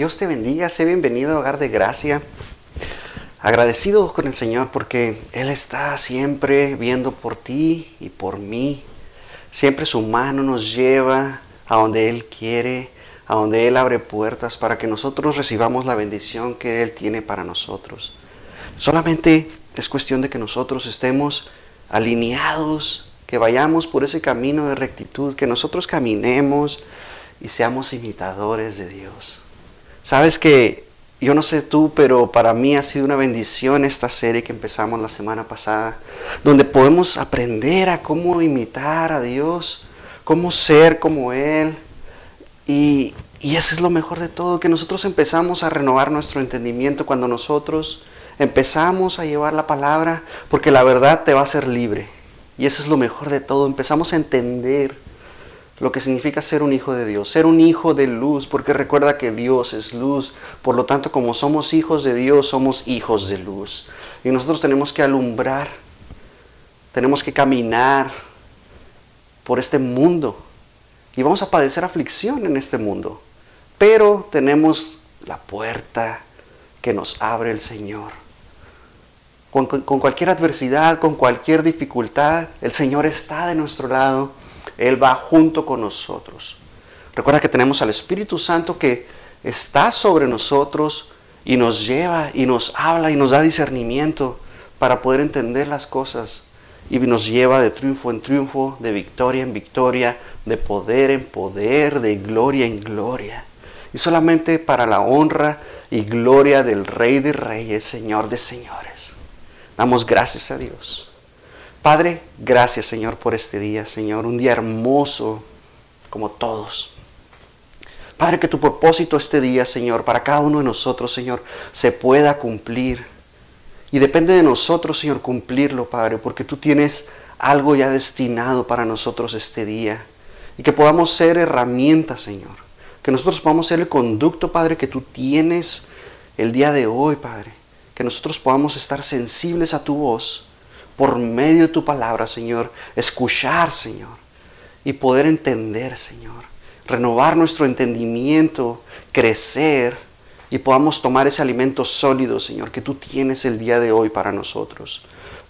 Dios te bendiga, sé bienvenido a Hogar de Gracia. Agradecido con el Señor porque Él está siempre viendo por ti y por mí. Siempre su mano nos lleva a donde Él quiere, a donde Él abre puertas para que nosotros recibamos la bendición que Él tiene para nosotros. Solamente es cuestión de que nosotros estemos alineados, que vayamos por ese camino de rectitud, que nosotros caminemos y seamos imitadores de Dios. Sabes que yo no sé tú, pero para mí ha sido una bendición esta serie que empezamos la semana pasada, donde podemos aprender a cómo imitar a Dios, cómo ser como Él. Y, y eso es lo mejor de todo, que nosotros empezamos a renovar nuestro entendimiento cuando nosotros empezamos a llevar la palabra, porque la verdad te va a hacer libre. Y eso es lo mejor de todo, empezamos a entender lo que significa ser un hijo de Dios, ser un hijo de luz, porque recuerda que Dios es luz, por lo tanto como somos hijos de Dios, somos hijos de luz. Y nosotros tenemos que alumbrar, tenemos que caminar por este mundo y vamos a padecer aflicción en este mundo, pero tenemos la puerta que nos abre el Señor. Con, con, cualquier adversidad, con cualquier dificultad, el Señor está de nuestro lado él va junto con nosotros. Recuerda que tenemos al Espíritu Santo que está sobre nosotros y nos lleva y nos habla y nos da discernimiento para poder entender las cosas y nos lleva de triunfo en triunfo, de victoria en victoria, de poder en poder, de gloria en gloria. Y solamente para la honra y gloria del Rey de Reyes, Señor de Señores. Damos gracias a Dios. Padre, gracias Señor por este día, Señor, un día hermoso como todos. Padre, que tu propósito este día, Señor, para cada uno de nosotros, Señor, se pueda cumplir. Y depende de nosotros, Señor, cumplirlo, Padre, porque tú tienes algo ya destinado para nosotros este día. Y que podamos ser herramientas, Señor. Que nosotros podamos ser el conducto, Padre, que tú tienes el día de hoy, Padre. Que nosotros podamos estar sensibles a tu voz por medio de tu palabra, Señor, escuchar, Señor, y poder entender, Señor, renovar nuestro entendimiento, crecer y podamos tomar ese alimento sólido, Señor, que tú tienes el día de hoy para nosotros.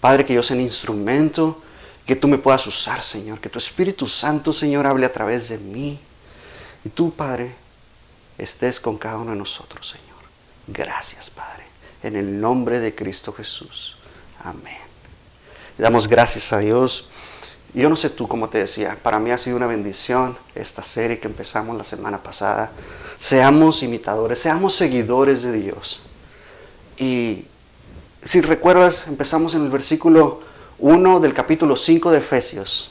Padre, que yo sea un instrumento, que tú me puedas usar, Señor, que tu Espíritu Santo, Señor, hable a través de mí. Y tú, Padre, estés con cada uno de nosotros, Señor. Gracias, Padre. En el nombre de Cristo Jesús. Amén damos gracias a Dios. Yo no sé tú, como te decía, para mí ha sido una bendición esta serie que empezamos la semana pasada. Seamos imitadores, seamos seguidores de Dios. Y si recuerdas, empezamos en el versículo 1 del capítulo 5 de Efesios.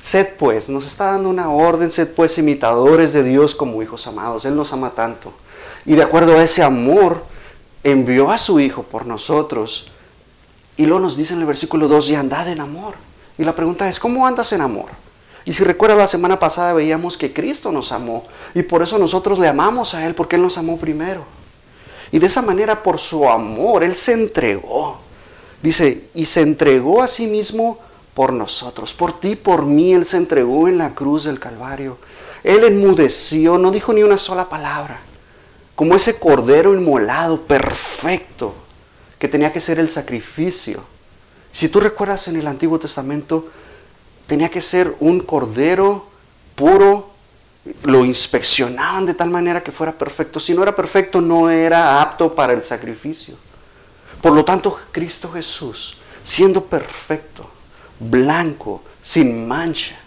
Sed pues, nos está dando una orden, sed pues imitadores de Dios como hijos amados. Él nos ama tanto. Y de acuerdo a ese amor, envió a su Hijo por nosotros y luego nos dice en el versículo 2, y andad en amor. Y la pregunta es, ¿cómo andas en amor? Y si recuerdas la semana pasada veíamos que Cristo nos amó y por eso nosotros le amamos a Él porque Él nos amó primero. Y de esa manera por su amor Él se entregó. Dice, y se entregó a sí mismo por nosotros, por ti, por mí, Él se entregó en la cruz del Calvario. Él enmudeció, no dijo ni una sola palabra, como ese cordero inmolado, perfecto, que tenía que ser el sacrificio. Si tú recuerdas en el Antiguo Testamento, tenía que ser un cordero puro, lo inspeccionaban de tal manera que fuera perfecto. Si no era perfecto, no era apto para el sacrificio. Por lo tanto, Cristo Jesús, siendo perfecto, blanco, sin mancha,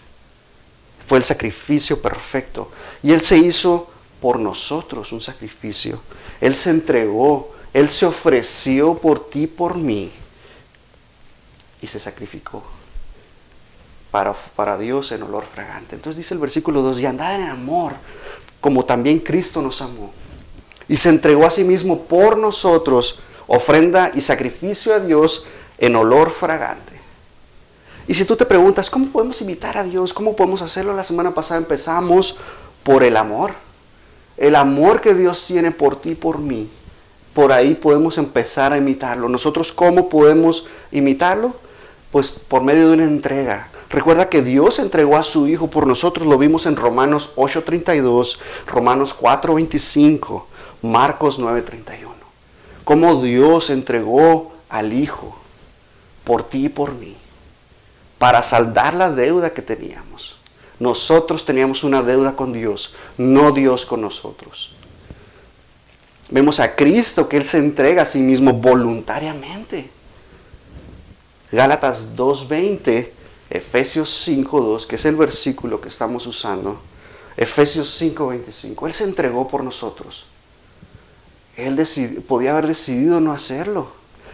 fue el sacrificio perfecto. Y Él se hizo por nosotros un sacrificio. Él se entregó él se ofreció por ti, por mí, y se sacrificó para, para Dios en olor fragante. Entonces dice el versículo 2, y andad en amor, como también Cristo nos amó, y se entregó a sí mismo por nosotros, ofrenda y sacrificio a Dios en olor fragante. Y si tú te preguntas, ¿cómo podemos imitar a Dios? ¿Cómo podemos hacerlo? La semana pasada empezamos por el amor. El amor que Dios tiene por ti y por mí por ahí podemos empezar a imitarlo. Nosotros, ¿cómo podemos imitarlo? Pues por medio de una entrega, Recuerda que Dios entregó a su Hijo por nosotros, lo vimos en Romanos 8:32, Romanos 4:25, Marcos 9:31. Cómo Dios entregó al Hijo por ti y por mí, para saldar la deuda que teníamos. Nosotros teníamos una deuda con Dios, no Dios con nosotros. Vemos a Cristo que Él se entrega a sí mismo voluntariamente. Gálatas 2.20, Efesios 5.2, que es el versículo que estamos usando. Efesios 5.25, Él se entregó por nosotros. Él podía haber decidido no hacerlo.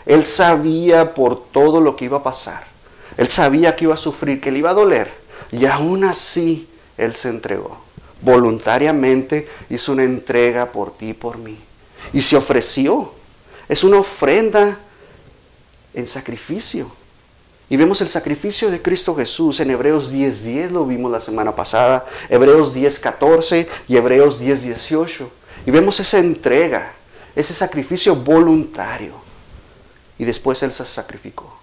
Él sabía por todo lo que iba a pasar. Él sabía que iba a sufrir, que le iba a doler. Y aún así, Él se entregó. Voluntariamente hizo una entrega por ti y por mí. Y se ofreció. Es una ofrenda en sacrificio. Y vemos el sacrificio de Cristo Jesús en Hebreos 10:10, lo vimos la semana pasada, Hebreos 10:14 y Hebreos 10:18. Y vemos esa entrega, ese sacrificio voluntario. Y después Él se sacrificó.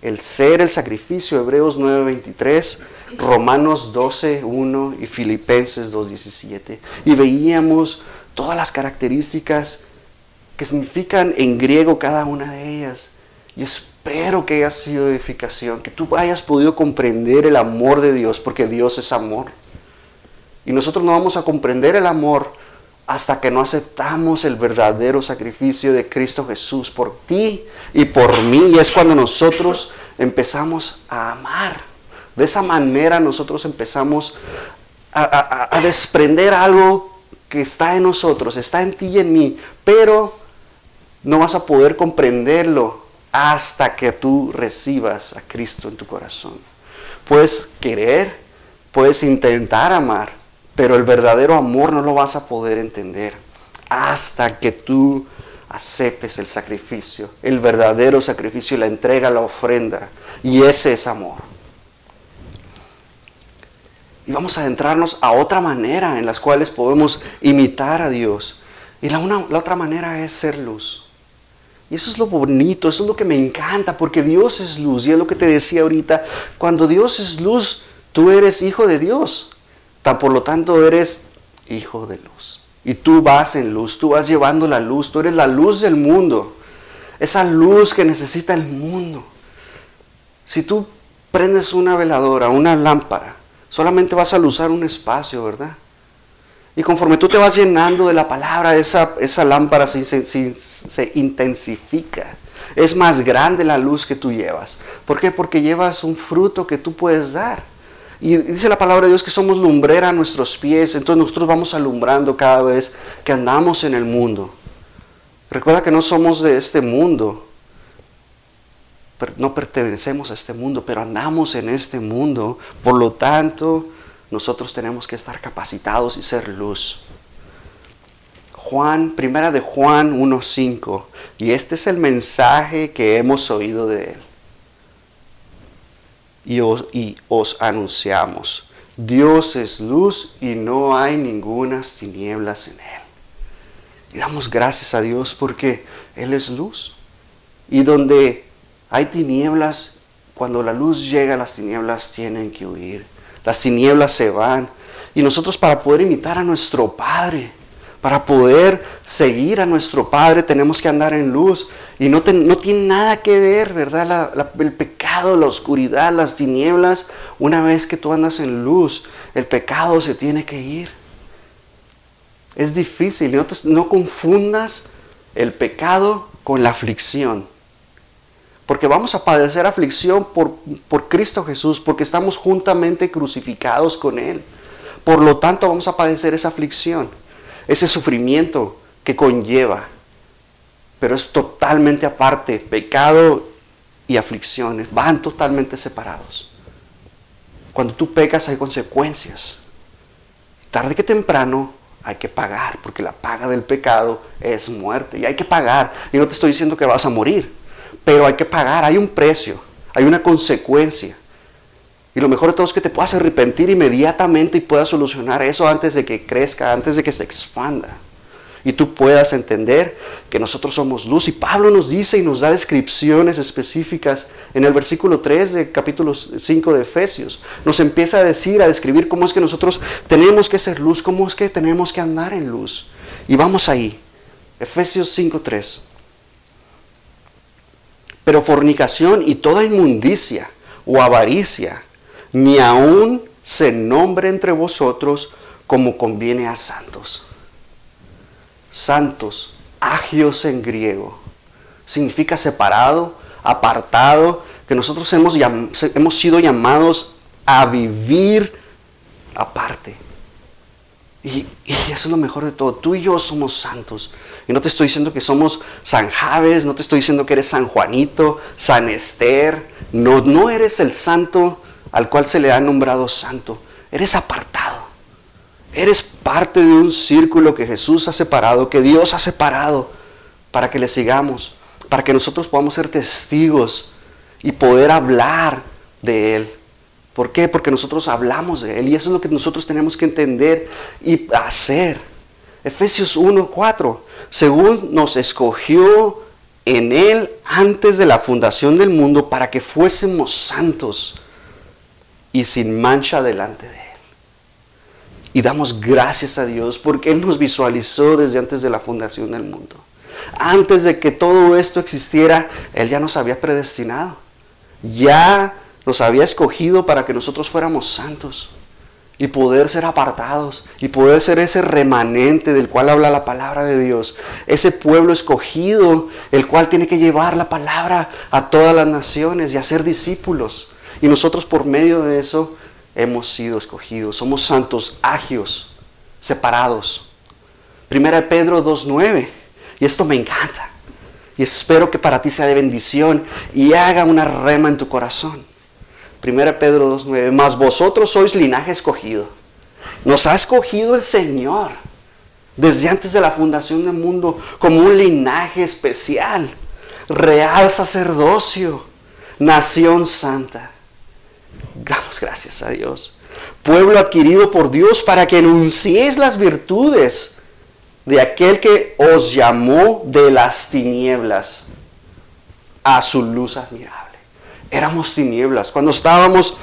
El ser el sacrificio, Hebreos 9:23, Romanos 12:1 y Filipenses 2:17. Y veíamos todas las características que significan en griego cada una de ellas. Y espero que haya sido edificación, que tú hayas podido comprender el amor de Dios, porque Dios es amor. Y nosotros no vamos a comprender el amor hasta que no aceptamos el verdadero sacrificio de Cristo Jesús por ti y por mí. Y es cuando nosotros empezamos a amar. De esa manera nosotros empezamos a, a desprender algo que está en nosotros, está en ti y en mí, pero no vas a poder comprenderlo hasta que tú recibas a Cristo en tu corazón. Puedes querer, puedes intentar amar, pero el verdadero amor no lo vas a poder entender hasta que tú aceptes el sacrificio, el verdadero sacrificio la entrega, la ofrenda. Y ese es amor. Y vamos a adentrarnos a otra manera en las cuales podemos imitar a Dios. Y la, la otra manera es ser luz. Y eso es lo bonito, eso es lo que me encanta, porque Dios es luz. Y es lo que te decía ahorita, cuando Dios es luz, tú eres hijo de Dios. Tan por lo tanto eres hijo de luz. Y tú vas en luz, tú vas llevando la luz, tú eres la luz del mundo. Esa luz que necesita el mundo. Si tú prendes una veladora, una lámpara, solamente vas a usar un espacio, ¿verdad? Y conforme tú te vas llenando de la palabra, esa, esa lámpara se, se, intensifica. Es más grande la luz que tú llevas. ¿Por qué? Porque llevas un fruto que tú puedes dar. Y dice la palabra de Dios que somos lumbrera a nuestros pies. Entonces nosotros vamos alumbrando cada vez que andamos en el mundo. Recuerda que no somos de este mundo no pertenecemos a este mundo, pero andamos en este mundo. Por lo tanto, nosotros tenemos que estar capacitados y ser luz. Juan, primera de Juan 1.5, y este es el mensaje que hemos oído de él. Y os, y os anunciamos, Dios es luz y no hay ninguna tinieblas en él. Y damos gracias a Dios porque Él es luz. Y donde hay tinieblas, cuando la luz llega, las tinieblas tienen que huir. Las tinieblas se van. Y nosotros para poder imitar a nuestro Padre, para poder seguir a nuestro Padre, tenemos que andar en luz. Y no, tiene nada que ver, ¿verdad? el pecado, la oscuridad, las tinieblas. Una vez que tú andas en luz, el pecado se tiene que ir. Es difícil. No, no confundas el pecado con la aflicción. Porque vamos a padecer aflicción por, por Cristo Jesús, porque estamos juntamente crucificados con Él. Por lo tanto vamos a padecer esa aflicción, ese sufrimiento que conlleva. Pero es totalmente aparte, pecado y aflicciones van totalmente separados. Cuando tú pecas hay consecuencias. Tarde que temprano hay que pagar, porque la paga del pecado es muerte y hay que pagar. Y no te estoy diciendo que vas a morir, pero hay que pagar, hay un precio, hay una consecuencia. Y lo mejor de todo es que te puedas arrepentir inmediatamente y puedas solucionar eso antes de que crezca, antes de que se expanda. y tú puedas entender que nosotros somos luz. Y Pablo nos dice y nos da descripciones específicas en el versículo 3 de capítulo 5 de Efesios. Nos empieza a decir, a describir cómo es que nosotros tenemos que ser luz, cómo es que tenemos que andar en luz. Y vamos ahí. Efesios 5.3. Pero fornicación y toda inmundicia o avaricia, ni aún se nombre entre vosotros como conviene a santos. Santos, agios en griego, significa separado, apartado, que nosotros hemos, hemos sido llamados a vivir aparte. Y, eso es lo mejor de todo. Tú y yo somos santos. Y no te estoy diciendo que somos San Javes, no te estoy diciendo que eres San Juanito, San Esther. No, no eres el santo al cual se le ha nombrado santo. Eres apartado. Eres parte de un círculo que Jesús ha separado, que Dios ha separado, para que le sigamos, para que nosotros podamos ser testigos y poder hablar de Él. ¿Por qué? Porque nosotros hablamos de Él y eso es lo que nosotros tenemos que entender y hacer. Efesios 1, 4. Según nos escogió en Él antes de la fundación del mundo para que fuésemos santos y sin mancha delante de Él. Y damos gracias a Dios porque Él nos visualizó desde antes de la fundación del mundo. Antes de que todo esto existiera, Él ya nos había predestinado. Ya nos había escogido para que nosotros fuéramos santos y poder ser apartados y poder ser ese remanente del cual habla la palabra de Dios, ese pueblo escogido, el cual tiene que llevar la palabra a todas las naciones y hacer discípulos. Y nosotros por medio de eso hemos sido escogidos, somos santos, agios, separados. Primera Pedro 2.9, y esto me encanta, y espero que para ti sea de bendición y haga una rema en tu corazón. 1 Pedro 2.9, mas vosotros sois linaje escogido. Nos ha escogido el Señor desde antes de la fundación del mundo como un linaje especial, real sacerdocio, nación santa. Damos gracias a Dios. Pueblo adquirido por Dios para que anunciéis las virtudes de aquel que os llamó de las tinieblas a su luz admirable éramos tinieblas. Cuando estábamos,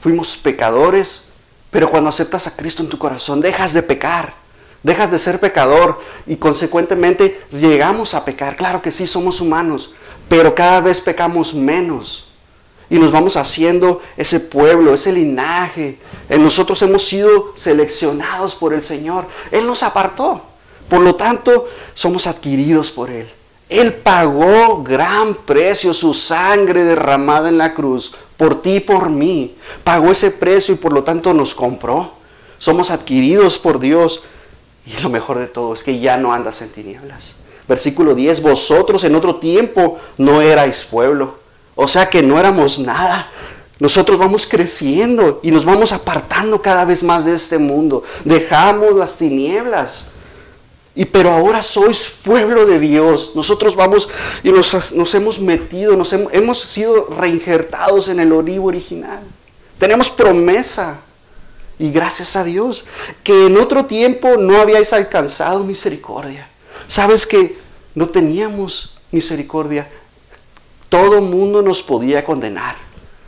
fuimos pecadores, pero cuando aceptas a Cristo en tu corazón, dejas de pecar, dejas de ser pecador y consecuentemente llegamos a pecar. Claro que sí, somos humanos, pero cada vez pecamos menos. Y nos vamos haciendo ese pueblo, ese linaje. En nosotros hemos sido seleccionados por el Señor. Él nos apartó. Por lo tanto, somos adquiridos por Él. Él pagó gran precio, su sangre derramada en la cruz, por ti y por mí. Pagó ese precio y por lo tanto nos compró. Somos adquiridos por Dios. Y lo mejor de todo es que ya no andas en tinieblas. Versículo 10, vosotros en otro tiempo no erais pueblo. O sea que no éramos nada. Nosotros vamos creciendo y nos vamos apartando cada vez más de este mundo. Dejamos las tinieblas y pero ahora sois pueblo de Dios. Nosotros vamos y nos, hemos metido, nos hemos, sido reinjertados en el olivo original. Tenemos promesa. Y gracias a Dios, que en otro tiempo no habíais alcanzado misericordia. Sabes que no teníamos misericordia. Todo mundo nos podía condenar.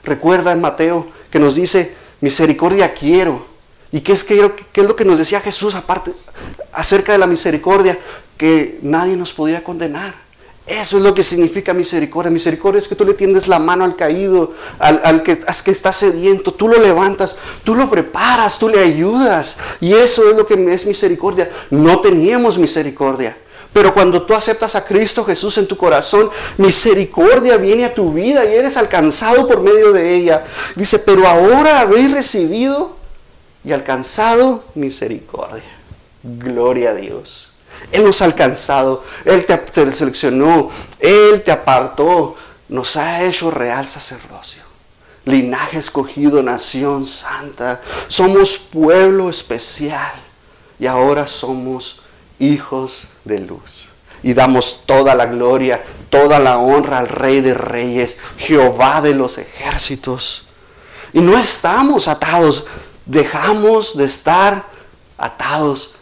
Recuerda en Mateo que nos dice, misericordia quiero. ¿Y qué es, qué es lo que nos decía Jesús aparte? acerca de la misericordia que nadie nos podía condenar. Eso es lo que significa misericordia. Misericordia es que tú le tiendes la mano al caído, al, que, que, está sediento, tú lo levantas, tú lo preparas, tú le ayudas. Y eso es lo que es misericordia. No teníamos misericordia. Pero cuando tú aceptas a Cristo Jesús en tu corazón, misericordia viene a tu vida y eres alcanzado por medio de ella. Dice, pero ahora habéis recibido y alcanzado misericordia. Gloria a Dios. Ha alcanzado, Él te, seleccionó, Él te apartó, nos ha hecho real sacerdocio, linaje escogido, nación santa. Somos pueblo especial y ahora somos hijos de luz. Y damos toda la gloria, toda la honra al Rey de Reyes, Jehová de los ejércitos. Y no estamos atados, dejamos de estar atados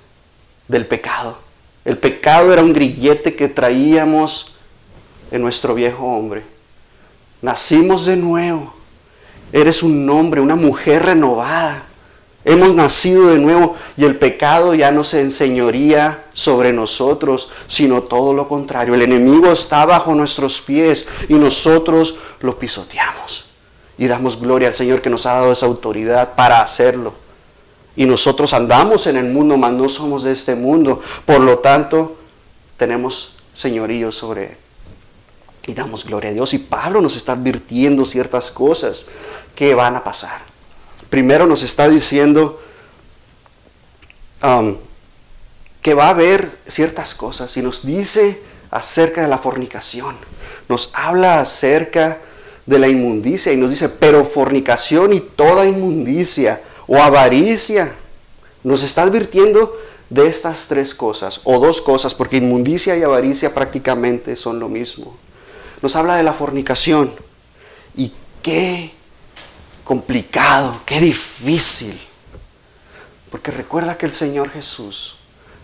del pecado. El pecado era un grillete que traíamos en nuestro viejo hombre. Nacimos de nuevo. Eres un hombre, una mujer renovada. Hemos nacido de nuevo y el pecado ya no se enseñoría sobre nosotros, sino todo lo contrario. El enemigo está bajo nuestros pies y nosotros lo pisoteamos. Y damos gloria al Señor que nos ha dado esa autoridad para hacerlo. Y nosotros andamos en el mundo, mas no somos de este mundo. Por lo tanto, tenemos señorío sobre él. Y damos gloria a Dios. Y Pablo nos está advirtiendo ciertas cosas que van a pasar primero nos está diciendo um, que va a haber ciertas cosas y nos dice acerca de la fornicación. Nos habla acerca de la inmundicia y nos dice, pero fornicación y toda inmundicia o avaricia. Nos está advirtiendo de estas tres cosas, o dos cosas, porque inmundicia y avaricia prácticamente son lo mismo. Nos habla de la fornicación. ¿Y qué complicado, qué difícil. Porque recuerda que el Señor Jesús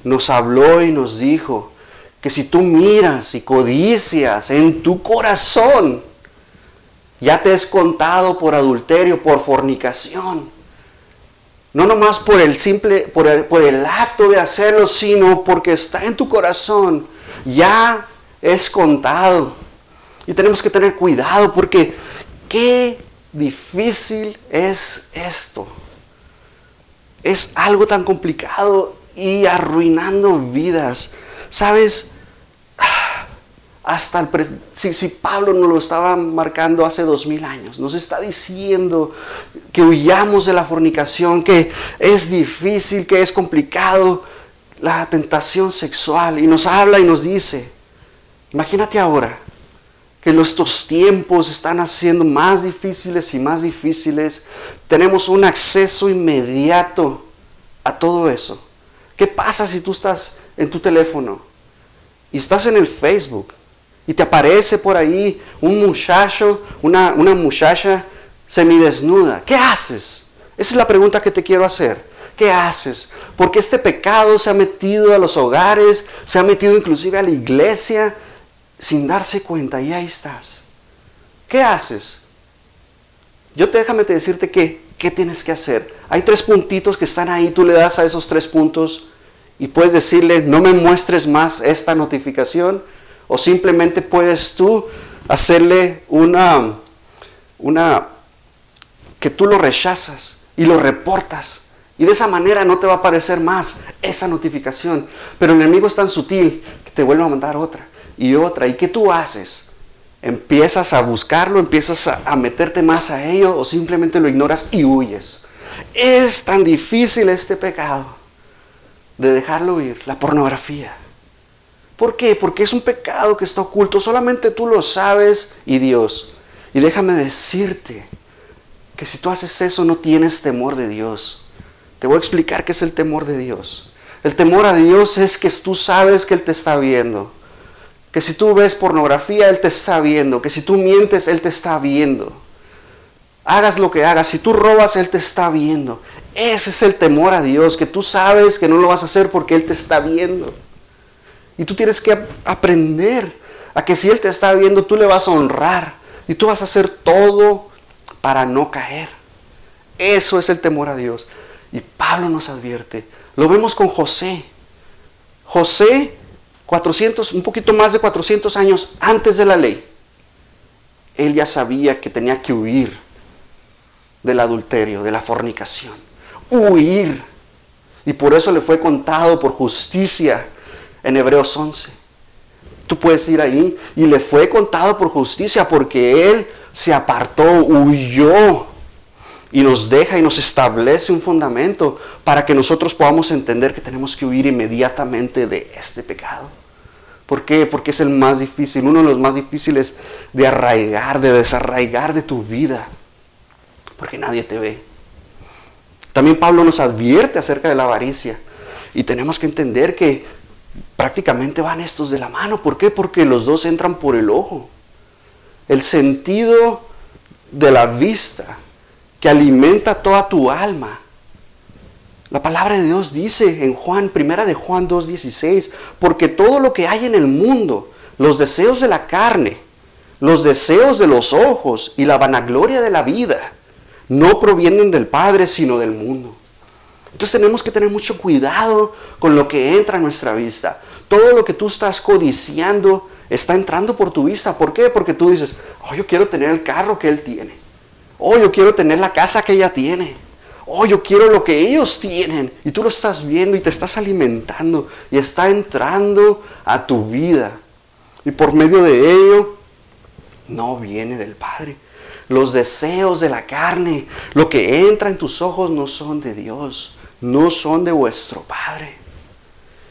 nos habló y nos dijo que si tú miras y codicias en tu corazón, ya te es contado por adulterio, por fornicación. No nomás por el simple, por el, por el acto de hacerlo, sino porque está en tu corazón. Ya es contado. Y tenemos que tener cuidado porque qué difícil es esto. Es algo tan complicado y arruinando vidas. ¿Sabes? Hasta el si, si, Pablo nos lo estaba marcando hace dos mil años, nos está diciendo que huyamos de la fornicación, que es difícil, que es complicado la tentación sexual. Y nos habla y nos dice, imagínate ahora, que nuestros tiempos están haciendo más difíciles y más difíciles, tenemos un acceso inmediato a todo eso. ¿Qué pasa si tú estás en tu teléfono y estás en el Facebook y te aparece por ahí un muchacho, una, una muchacha semidesnuda? ¿Qué haces? Esa es la pregunta que te quiero hacer. ¿Qué haces? Porque este pecado se ha metido a los hogares, se ha metido inclusive a la iglesia, sin darse cuenta y ahí estás. ¿Qué haces? Yo te déjame decirte que, ¿qué tienes que hacer? Hay tres puntitos que están ahí, tú le das a esos tres puntos y puedes decirle, no me muestres más esta notificación o simplemente puedes tú hacerle una, una, que tú lo rechazas y lo reportas. Y de esa manera no te va a aparecer más esa notificación. Pero el enemigo es tan sutil que te vuelve a mandar otra y otra. ¿Y qué tú haces? ¿Empiezas a buscarlo? ¿Empiezas a, meterte más a ello? ¿O simplemente lo ignoras y huyes? Es tan difícil este pecado de dejarlo ir, la pornografía. ¿Por qué? Porque es un pecado que está oculto. Solamente tú lo sabes y Dios. Y déjame decirte que si tú haces eso no tienes temor de Dios. Te voy a explicar qué es el temor de Dios. El temor a Dios es que tú sabes que Él te está viendo que si tú ves pornografía, Él te está viendo. Que si tú mientes, Él te está viendo. Hagas lo que hagas. Si tú robas, Él te está viendo. Ese es el temor a Dios, que tú sabes que no lo vas a hacer porque Él te está viendo. Y tú tienes que aprender a que si Él te está viendo, tú le vas a honrar. Y tú vas a hacer todo para no caer. Eso es el temor a Dios. Y Pablo nos advierte. Lo vemos con José. José 400, un poquito más de 400 años antes de la ley, él ya sabía que tenía que huir del adulterio, de la fornicación. Huir. Y por eso le fue contado por justicia en Hebreos 11. Tú puedes ir ahí y le fue contado por justicia porque él se apartó, huyó y nos deja y nos establece un fundamento para que nosotros podamos entender que tenemos que huir inmediatamente de este pecado. ¿Por qué? Porque es el más difícil, uno de los más difíciles de arraigar, de desarraigar de tu vida, porque nadie te ve. También Pablo nos advierte acerca de la avaricia y tenemos que entender que prácticamente van estos de la mano. ¿Por qué? Porque los dos entran por el ojo. El sentido de la vista que alimenta toda tu alma La palabra de Dios dice en Juan, primera de Juan 2.16, porque todo lo que hay en el mundo, los deseos de la carne, los deseos de los ojos y la vanagloria de la vida, no provienen del Padre, sino del mundo. Entonces tenemos que tener mucho cuidado con lo que entra a nuestra vista. Todo lo que tú estás codiciando está entrando por tu vista. ¿Por qué? Porque tú dices, oh, yo quiero tener el carro que él tiene. Oh, yo quiero tener la casa que ella tiene oh, yo quiero lo que ellos tienen. Y tú lo estás viendo y te estás alimentando y está entrando a tu vida. Y por medio de ello, no viene del Padre. Los deseos de la carne, lo que entra en tus ojos no son de Dios, no son de vuestro Padre.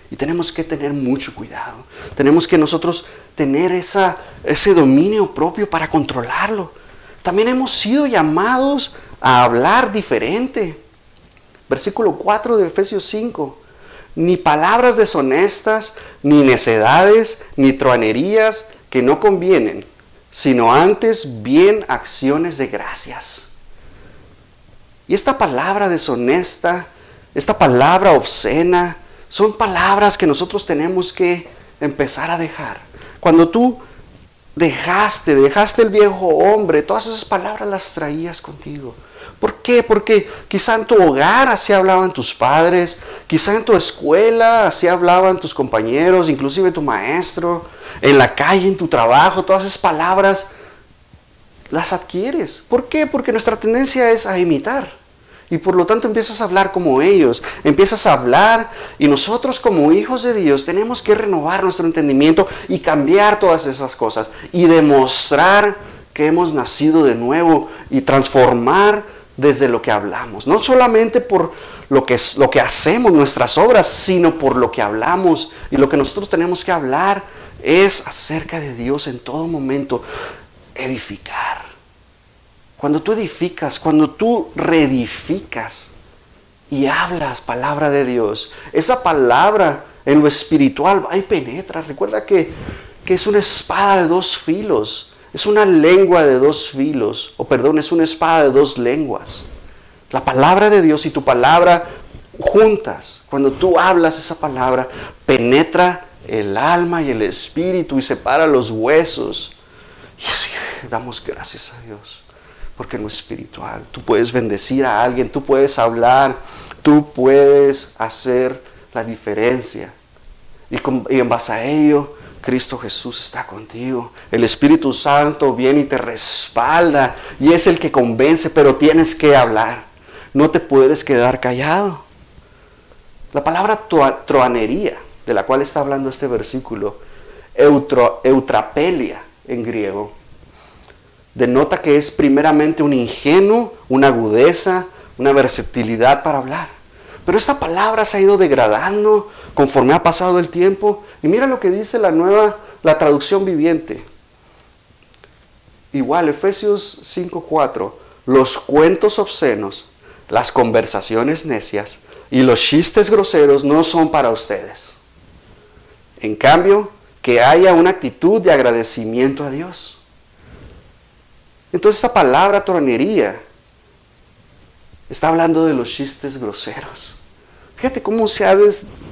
Y tenemos que tener mucho cuidado. Tenemos que nosotros tener ese dominio propio para controlarlo. También hemos sido llamados a hablar diferente. Versículo 4 de Efesios 5. Ni palabras deshonestas, ni necedades, ni truanerías que no convienen, sino antes bien acciones de gracias. Y esta palabra deshonesta, esta palabra obscena, son palabras que nosotros tenemos que empezar a dejar. Cuando tú dejaste, dejaste el viejo hombre, todas esas palabras las traías contigo. ¿Por qué? Porque quizá en tu hogar así hablaban tus padres, quizá en tu escuela así hablaban tus compañeros, inclusive tu maestro, en la calle, en tu trabajo, todas esas palabras las adquieres. ¿Por qué? Porque nuestra tendencia es a imitar. Y por lo tanto empiezas a hablar como ellos, empiezas a hablar y nosotros como hijos de Dios tenemos que renovar nuestro entendimiento y cambiar todas esas cosas y demostrar que hemos nacido de nuevo y transformar desde lo que hablamos, no solamente por lo que, es, lo que hacemos, nuestras obras, sino por lo que hablamos. Y lo que nosotros tenemos que hablar es acerca de Dios en todo momento, edificar. Cuando tú edificas, cuando tú reedificas y hablas palabra de Dios, esa palabra en lo espiritual y penetra. Recuerda que, que es una espada de dos filos es una lengua de dos filos, o perdón, es una espada de dos lenguas. La palabra de Dios y tu palabra juntas, cuando tú hablas esa palabra, penetra el alma y el espíritu y separa los huesos. Y así damos gracias a Dios, porque en lo espiritual tú puedes bendecir a alguien, tú puedes hablar, tú puedes hacer la diferencia. Y en base a ello, Cristo Jesús está contigo. El Espíritu Santo viene y te respalda y es el que convence, pero tienes que hablar. No te puedes quedar callado. La palabra troanería, de la cual está hablando este versículo, eutrapelia en griego, denota que es primeramente un ingenuo, una agudeza, una versatilidad para hablar. Pero esta palabra se ha ido degradando conforme ha pasado el tiempo. Y mira lo que dice la nueva, la traducción viviente. Igual, Efesios 5:4, los cuentos obscenos, las conversaciones necias y los chistes groseros no son para ustedes. En cambio, que haya una actitud de agradecimiento a Dios. Entonces esa palabra tronería está hablando de los chistes groseros. Fíjate cómo se ha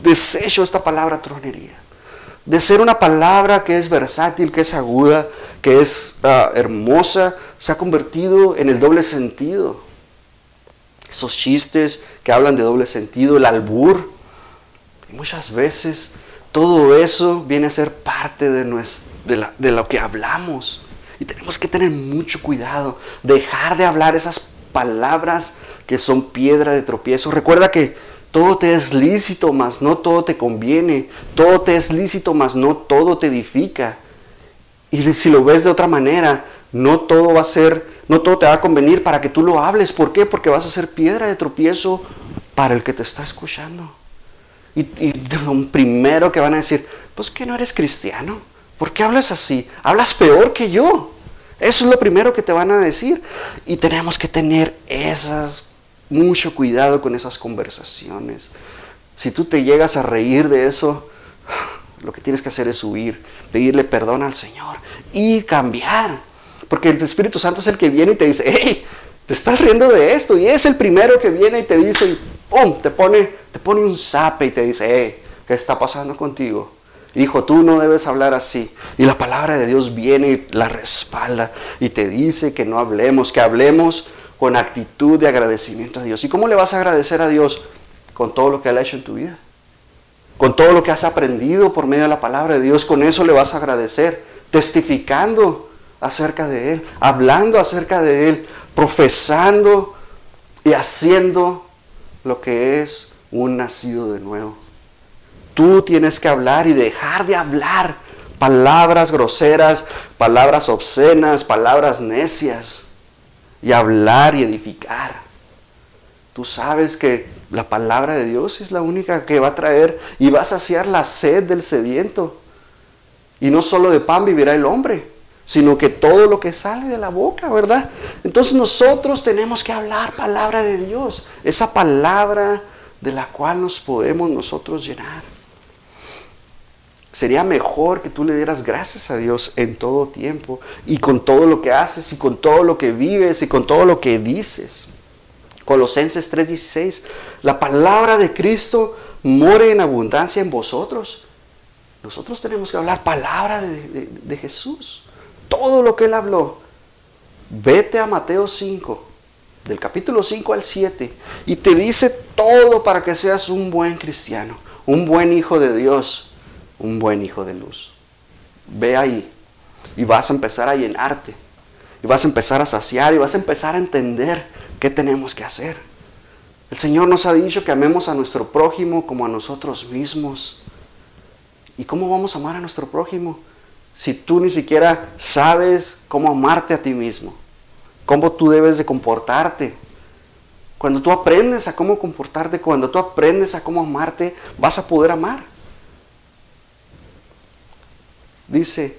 deshecho esta palabra tronería. De ser una palabra que es versátil, que es aguda, que es ah, hermosa, se ha convertido en el doble sentido. Esos chistes que hablan de doble sentido, el albur. Y muchas veces todo eso viene a ser parte de lo que hablamos. Y tenemos que tener mucho cuidado, dejar de hablar esas palabras que son piedra de tropiezo. Recuerda que todo te es lícito, mas no todo te conviene. Todo te es lícito, mas no todo te edifica. Y si lo ves de otra manera, no todo va a ser, no todo te va a convenir para que tú lo hables. ¿Por qué? Porque vas a ser piedra de tropiezo para el que te está escuchando. Y, y primero que van a decir, pues que no eres cristiano. ¿Por qué hablas así? Hablas peor que yo. Eso es lo primero que te van a decir. Y tenemos que tener esas mucho cuidado con esas conversaciones. Si tú te llegas a reír de eso, lo que tienes que hacer es huir, pedirle perdón al Señor y cambiar. Porque el Espíritu Santo es el que viene y te dice, hey, te estás riendo de esto. Y es el primero que viene y te dice, ¡pum! Te pone, te pone un zape y te dice, hey, ¿qué está pasando contigo? Hijo, tú no debes hablar así. Y la palabra de Dios viene y la respalda y te dice que no hablemos, que hablemos con actitud de agradecimiento a Dios. ¿Y cómo le vas a agradecer a Dios? Con todo lo que Él ha hecho en tu vida. Con todo lo que has aprendido por medio de la palabra de Dios, con eso le vas a agradecer. Testificando acerca de Él, hablando acerca de Él, profesando y haciendo lo que es un nacido de nuevo. Tú tienes que hablar y dejar de hablar palabras groseras, palabras obscenas, palabras necias y hablar y edificar. Tú sabes que la palabra de Dios es la única que va a traer y va a saciar la sed del sediento. Y no solo de pan vivirá el hombre, sino que todo lo que sale de la boca, ¿verdad? Entonces nosotros tenemos que hablar palabra de Dios, esa palabra de la cual nos podemos nosotros llenar. Sería mejor que tú le dieras gracias a Dios en todo tiempo y con todo lo que haces y con todo lo que vives y con todo lo que dices. Colosenses 3:16, la palabra de Cristo more en abundancia en vosotros. Nosotros tenemos que hablar palabra de, de Jesús todo lo que él habló. Vete a Mateo 5, del capítulo 5 al 7, y te dice todo para que seas un buen cristiano, un buen hijo de Dios, un buen hijo de luz. Ve ahí y vas a empezar a llenarte, y vas a empezar a saciar, y vas a empezar a entender qué tenemos que hacer. El Señor nos ha dicho que amemos a nuestro prójimo como a nosotros mismos. ¿Y cómo vamos a amar a nuestro prójimo? si tú ni siquiera sabes cómo amarte a ti mismo? ¿Cómo tú debes de comportarte? Cuando tú aprendes a cómo comportarte, cuando tú aprendes a cómo amarte, vas a poder amar. Dice,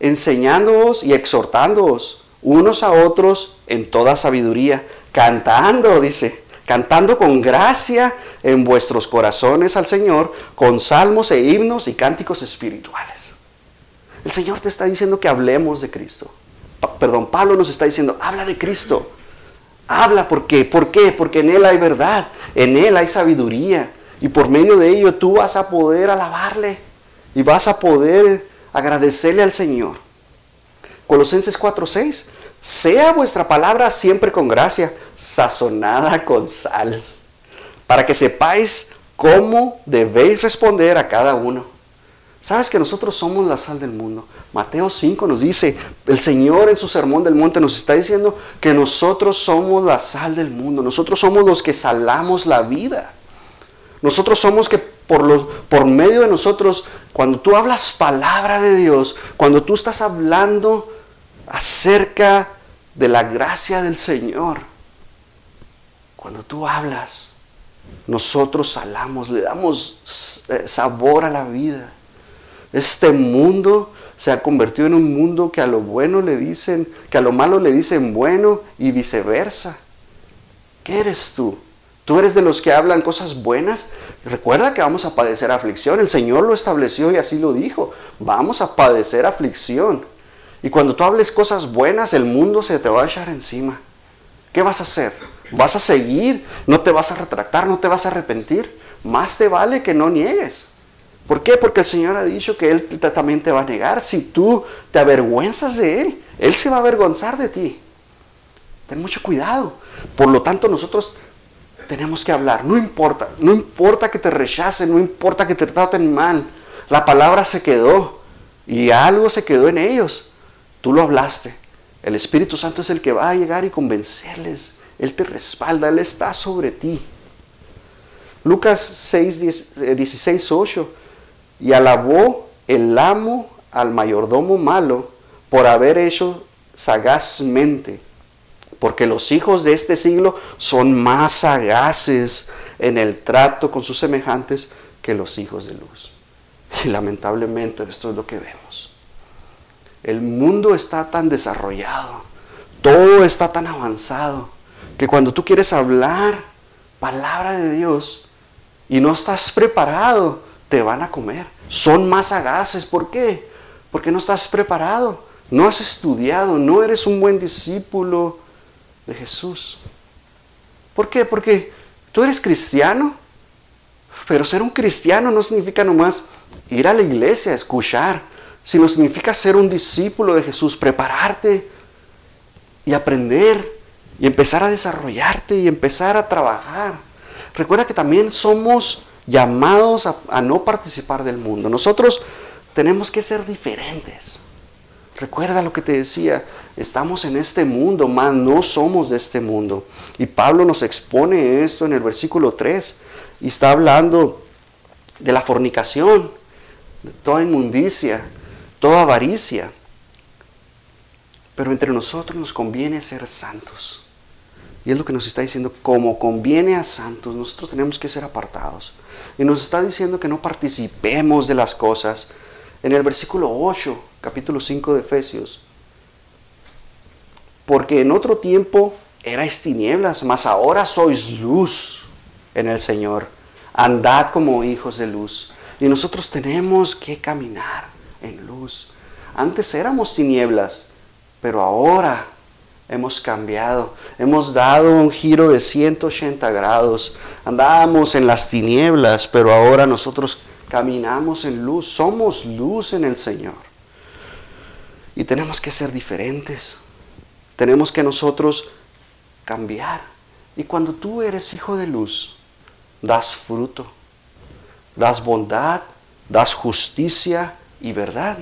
enseñándoos y exhortándoos unos a otros en toda sabiduría, cantando, dice, cantando con gracia en vuestros corazones al Señor, con salmos e himnos y cánticos espirituales. El Señor te está diciendo que hablemos de Cristo. perdón, Pablo nos está diciendo, habla de Cristo. Habla, ¿por qué? ¿Por qué? Porque en Él hay verdad, en Él hay sabiduría. Y por medio de ello tú vas a poder alabarle y vas a poder agradecerle al Señor. Colosenses 4:6, sea vuestra palabra siempre con gracia, sazonada con sal, para que sepáis cómo debéis responder a cada uno Sabes que nosotros somos la sal del mundo. Mateo 5 nos dice, el Señor en su sermón del monte nos está diciendo que nosotros somos la sal del mundo. Nosotros somos los que salamos la vida. Nosotros somos que por, los, por medio de nosotros, cuando tú hablas palabra de Dios, cuando tú estás hablando acerca de la gracia del Señor, cuando tú hablas, nosotros salamos, le damos eh, sabor a la vida. Este mundo se ha convertido en un mundo que a lo bueno le dicen, que a lo malo le dicen bueno y viceversa. ¿Qué eres tú? ¿Tú eres de los que hablan cosas buenas? Recuerda que vamos a padecer aflicción. El Señor lo estableció y así lo dijo. Vamos a padecer aflicción. Y cuando tú hables cosas buenas, el mundo se te va a echar encima. ¿Qué vas a hacer? ¿Vas a seguir? ¿No te vas a retractar? ¿No te vas a arrepentir? Más te vale que no niegues. ¿Por qué? Porque el Señor ha dicho que Él también te va a negar. Si tú te avergüenzas de Él, Él se va a avergonzar de ti. Ten mucho cuidado. Por lo tanto, nosotros tenemos que hablar. No importa, no importa que te rechacen, no importa que te traten mal. La palabra se quedó y algo se quedó en ellos. Tú lo hablaste. El Espíritu Santo es el que va a llegar y convencerles. Él te respalda, Él está sobre ti. Lucas 6, 16, 8 y alabó el amo al mayordomo malo por haber hecho sagazmente, porque los hijos de este siglo son más sagaces en el trato con sus semejantes que los hijos de luz. Y lamentablemente esto es lo que vemos. El mundo está tan desarrollado, todo está tan avanzado, que cuando tú quieres hablar palabra de Dios y no estás preparado, te van a comer. Son más sagaces. ¿Por qué? Porque no estás preparado, no has estudiado, no eres un buen discípulo de Jesús. ¿Por qué? Porque tú eres cristiano, pero ser un cristiano no significa nomás ir a la iglesia, escuchar, sino significa ser un discípulo de Jesús, prepararte y aprender y empezar a desarrollarte y empezar a trabajar. Recuerda que también somos llamados a, no participar del mundo. Nosotros tenemos que ser diferentes. Recuerda lo que te decía, estamos en este mundo, más no somos de este mundo. Y Pablo nos expone esto en el versículo 3 y está hablando de la fornicación, de toda inmundicia, toda avaricia. Pero entre nosotros nos conviene ser santos. Y es lo que nos está diciendo, como conviene a santos, nosotros tenemos que ser apartados. Y nos está diciendo que no participemos de las cosas. En el versículo 8, capítulo 5 de Efesios. Porque en otro tiempo erais tinieblas, mas ahora sois luz en el Señor. Andad como hijos de luz. Y nosotros tenemos que caminar en luz. Antes éramos tinieblas, pero ahora hemos cambiado, hemos dado un giro de 180 grados. Andábamos en las tinieblas, pero ahora nosotros caminamos en luz, somos luz en el Señor. Y tenemos que ser diferentes, tenemos que nosotros cambiar. Y cuando tú eres hijo de luz, das fruto, das bondad, das justicia y verdad.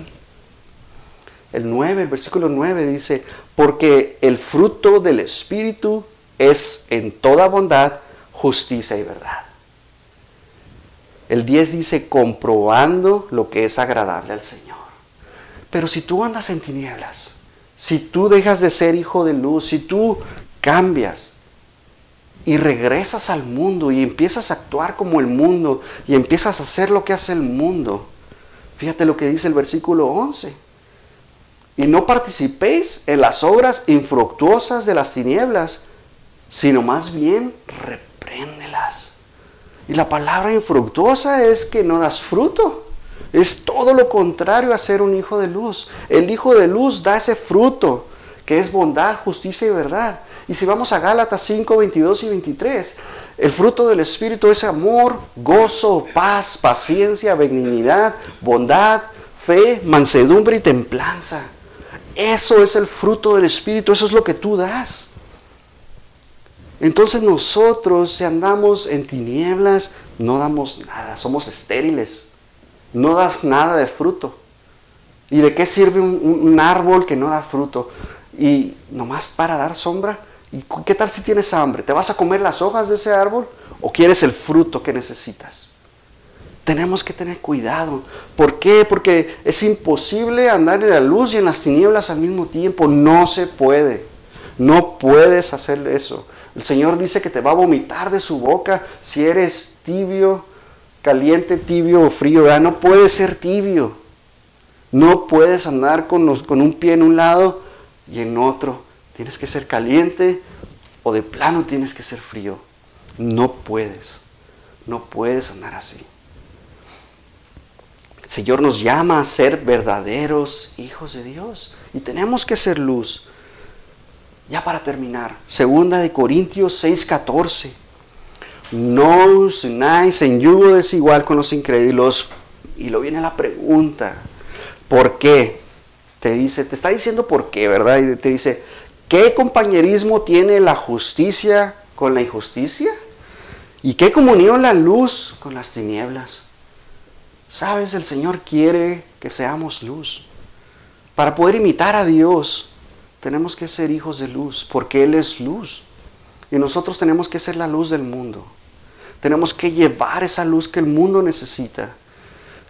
El 9, el versículo 9 dice, porque el fruto del Espíritu es en toda bondad, justicia y verdad. El 10 dice, comprobando lo que es agradable al Señor. Pero si tú andas en tinieblas, si tú dejas de ser hijo de luz, si tú cambias y regresas al mundo y empiezas a actuar como el mundo y empiezas a hacer lo que hace el mundo, fíjate lo que dice el versículo 11 y no participéis en las obras infructuosas de las tinieblas, sino más bien repréndelas. Y la palabra infructuosa es que no das fruto. Es todo lo contrario a ser un hijo de luz. El hijo de luz da ese fruto, que es bondad, justicia y verdad. Y si vamos a Gálatas 5, 22 y 23, el fruto del Espíritu es amor, gozo, paz, paciencia, benignidad, bondad, fe, mansedumbre y templanza. Eso es el fruto del Espíritu, eso es lo que tú das. Entonces nosotros, si andamos en tinieblas, no damos nada, somos estériles, no das nada de fruto. ¿Y de qué sirve un, árbol que no da fruto? Y nomás para dar sombra. ¿Y qué tal si tienes hambre? ¿Te vas a comer las hojas de ese árbol o quieres el fruto que necesitas? tenemos que tener cuidado. ¿Por qué? Porque es imposible andar en la luz y en las tinieblas al mismo tiempo. No se puede. No puedes hacer eso. El Señor dice que te va a vomitar de su boca si eres tibio, caliente, tibio o frío. No puedes ser tibio. No puedes andar con, con un pie en un lado y en otro. Tienes que ser caliente o de plano tienes que ser frío. No puedes. No puedes andar así. El Señor nos llama a ser verdaderos hijos de Dios y tenemos que ser luz. Ya para terminar, segunda de Corintios 6:14. No os unáis en yugo desigual con los incrédulos. Y lo viene la pregunta, ¿por qué? Te dice, te está diciendo por qué, ¿verdad? Y te dice, ¿qué compañerismo tiene la justicia con la injusticia? ¿Y qué comunión la luz con las tinieblas? Sabes, el Señor quiere que seamos luz. Para poder imitar a Dios, tenemos que ser hijos de luz, porque Él es luz. Y nosotros tenemos que ser la luz del mundo. Tenemos que llevar esa luz que el mundo necesita.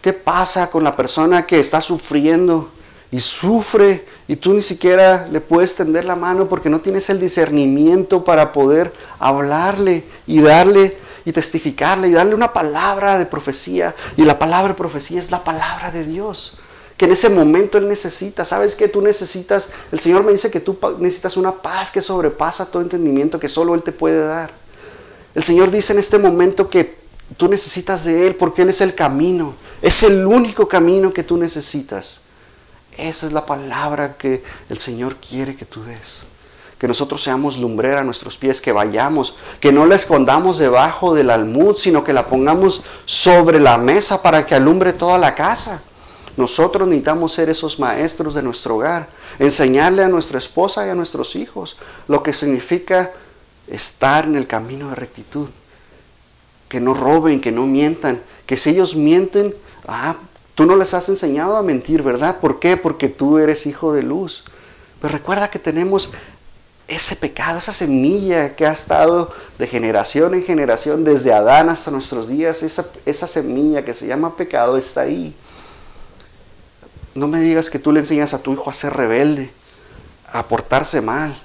¿Qué pasa con la persona que está sufriendo y sufre y tú ni siquiera le puedes tender la mano porque no tienes el discernimiento para poder hablarle y darle y testificarle y darle una palabra de profecía. Y la palabra de profecía es la palabra de Dios. Que en ese momento Él necesita. ¿Sabes que Tú necesitas, el Señor me dice que tú necesitas una paz que sobrepasa todo entendimiento que solo Él te puede dar. El Señor dice en este momento que tú necesitas de Él porque Él es el camino. Es el único camino que tú necesitas. Esa es la palabra que el Señor quiere que tú des. que nosotros seamos lumbrera a nuestros pies, que vayamos, que no la escondamos debajo del almud, sino que la pongamos sobre la mesa para que alumbre toda la casa. Nosotros necesitamos ser esos maestros de nuestro hogar, enseñarle a nuestra esposa y a nuestros hijos lo que significa estar en el camino de rectitud. Que no roben, que no mientan, que si ellos mienten, ah, tú no les has enseñado a mentir, ¿verdad? ¿Por qué? Porque tú eres hijo de luz. Pero recuerda que tenemos ese pecado, esa semilla que ha estado de generación en generación, desde Adán hasta nuestros días, esa, esa semilla que se llama pecado está ahí. No me digas que tú le enseñas a tu hijo a ser rebelde, a portarse mal,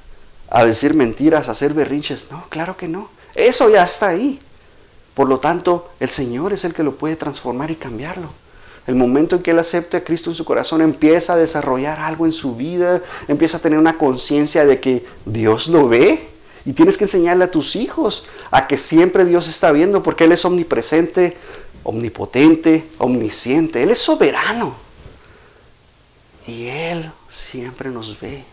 a decir mentiras, a hacer berrinches. No, claro que no. Eso ya está ahí. Por lo tanto, el Señor es el que lo puede transformar y cambiarlo. El momento en que él acepte a Cristo en su corazón, empieza a desarrollar algo en su vida, empieza a tener una conciencia de que Dios lo ve. Y tienes que enseñarle a tus hijos a que siempre Dios está viendo, porque Él es omnipresente, omnipotente, omnisciente. Él es soberano. Y Él siempre nos ve.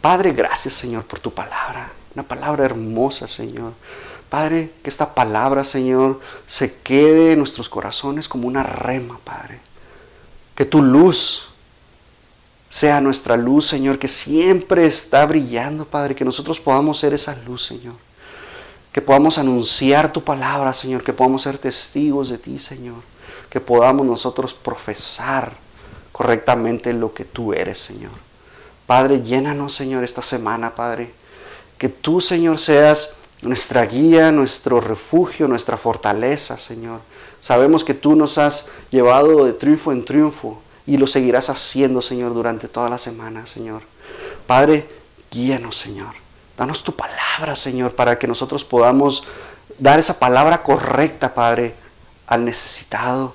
Padre, gracias Señor por tu palabra. Una palabra hermosa, Señor. Padre, que esta palabra, Señor, se quede en nuestros corazones como una rema, Padre. Que tu luz sea nuestra luz, Señor, que siempre está brillando, Padre. Que nosotros podamos ser esa luz, Señor. Que podamos anunciar tu palabra, Señor. Que podamos ser testigos de ti, Señor que podamos nosotros profesar correctamente lo que tú eres, Señor. Padre, llénanos, Señor, esta semana, Padre. Que tú, Señor, seas nuestra guía, nuestro refugio, nuestra fortaleza, Señor. Sabemos que tú nos has llevado de triunfo en triunfo y lo seguirás haciendo, Señor, durante toda la semana, Señor. Padre, guíanos, Señor. Danos tu palabra, Señor, para que nosotros podamos dar esa palabra correcta, Padre, al necesitado,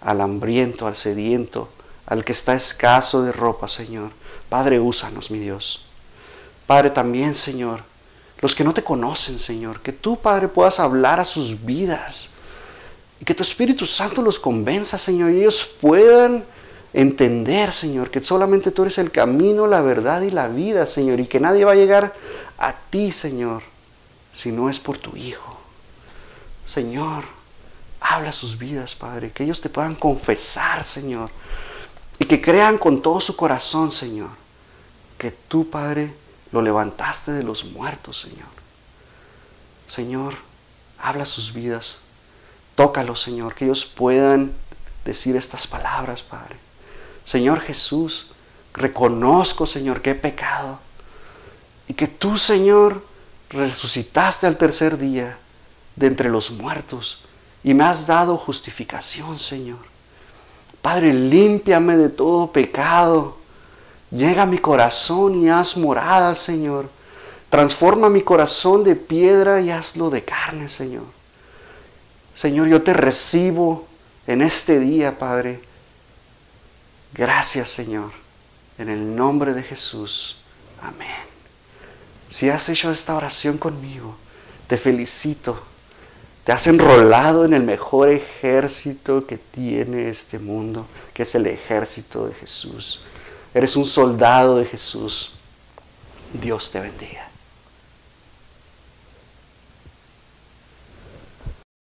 al hambriento, al sediento, al que está escaso de ropa, Señor. Padre, úsanos, mi Dios. Padre, también, Señor, los que no te conocen, Señor, que tú, Padre, puedas hablar a sus vidas y que tu Espíritu Santo los convenza, Señor, y ellos puedan entender, Señor, que solamente tú eres el camino, la verdad y la vida, Señor, y que nadie va a llegar a ti, Señor, si no es por tu Hijo. Señor, Habla sus vidas, Padre, que ellos te puedan confesar, Señor, y que crean con todo su corazón, Señor, que tú, Padre, lo levantaste de los muertos, Señor. Señor, habla sus vidas, tócalos, Señor, que ellos puedan decir estas palabras, Padre. Señor Jesús, reconozco, Señor, que he pecado y que tú, Señor, resucitaste al tercer día de entre los muertos y me has dado justificación, Señor. Padre, límpiame de todo pecado. Llega a mi corazón y haz morada, Señor. Transforma mi corazón de piedra y hazlo de carne, Señor. Señor, yo te recibo en este día, Padre. Gracias, Señor. En el nombre de Jesús. Amén. Si has hecho esta oración conmigo, te felicito te has enrolado en el mejor ejército que tiene este mundo, que es el ejército de Jesús. Eres un soldado de Jesús. Dios te bendiga.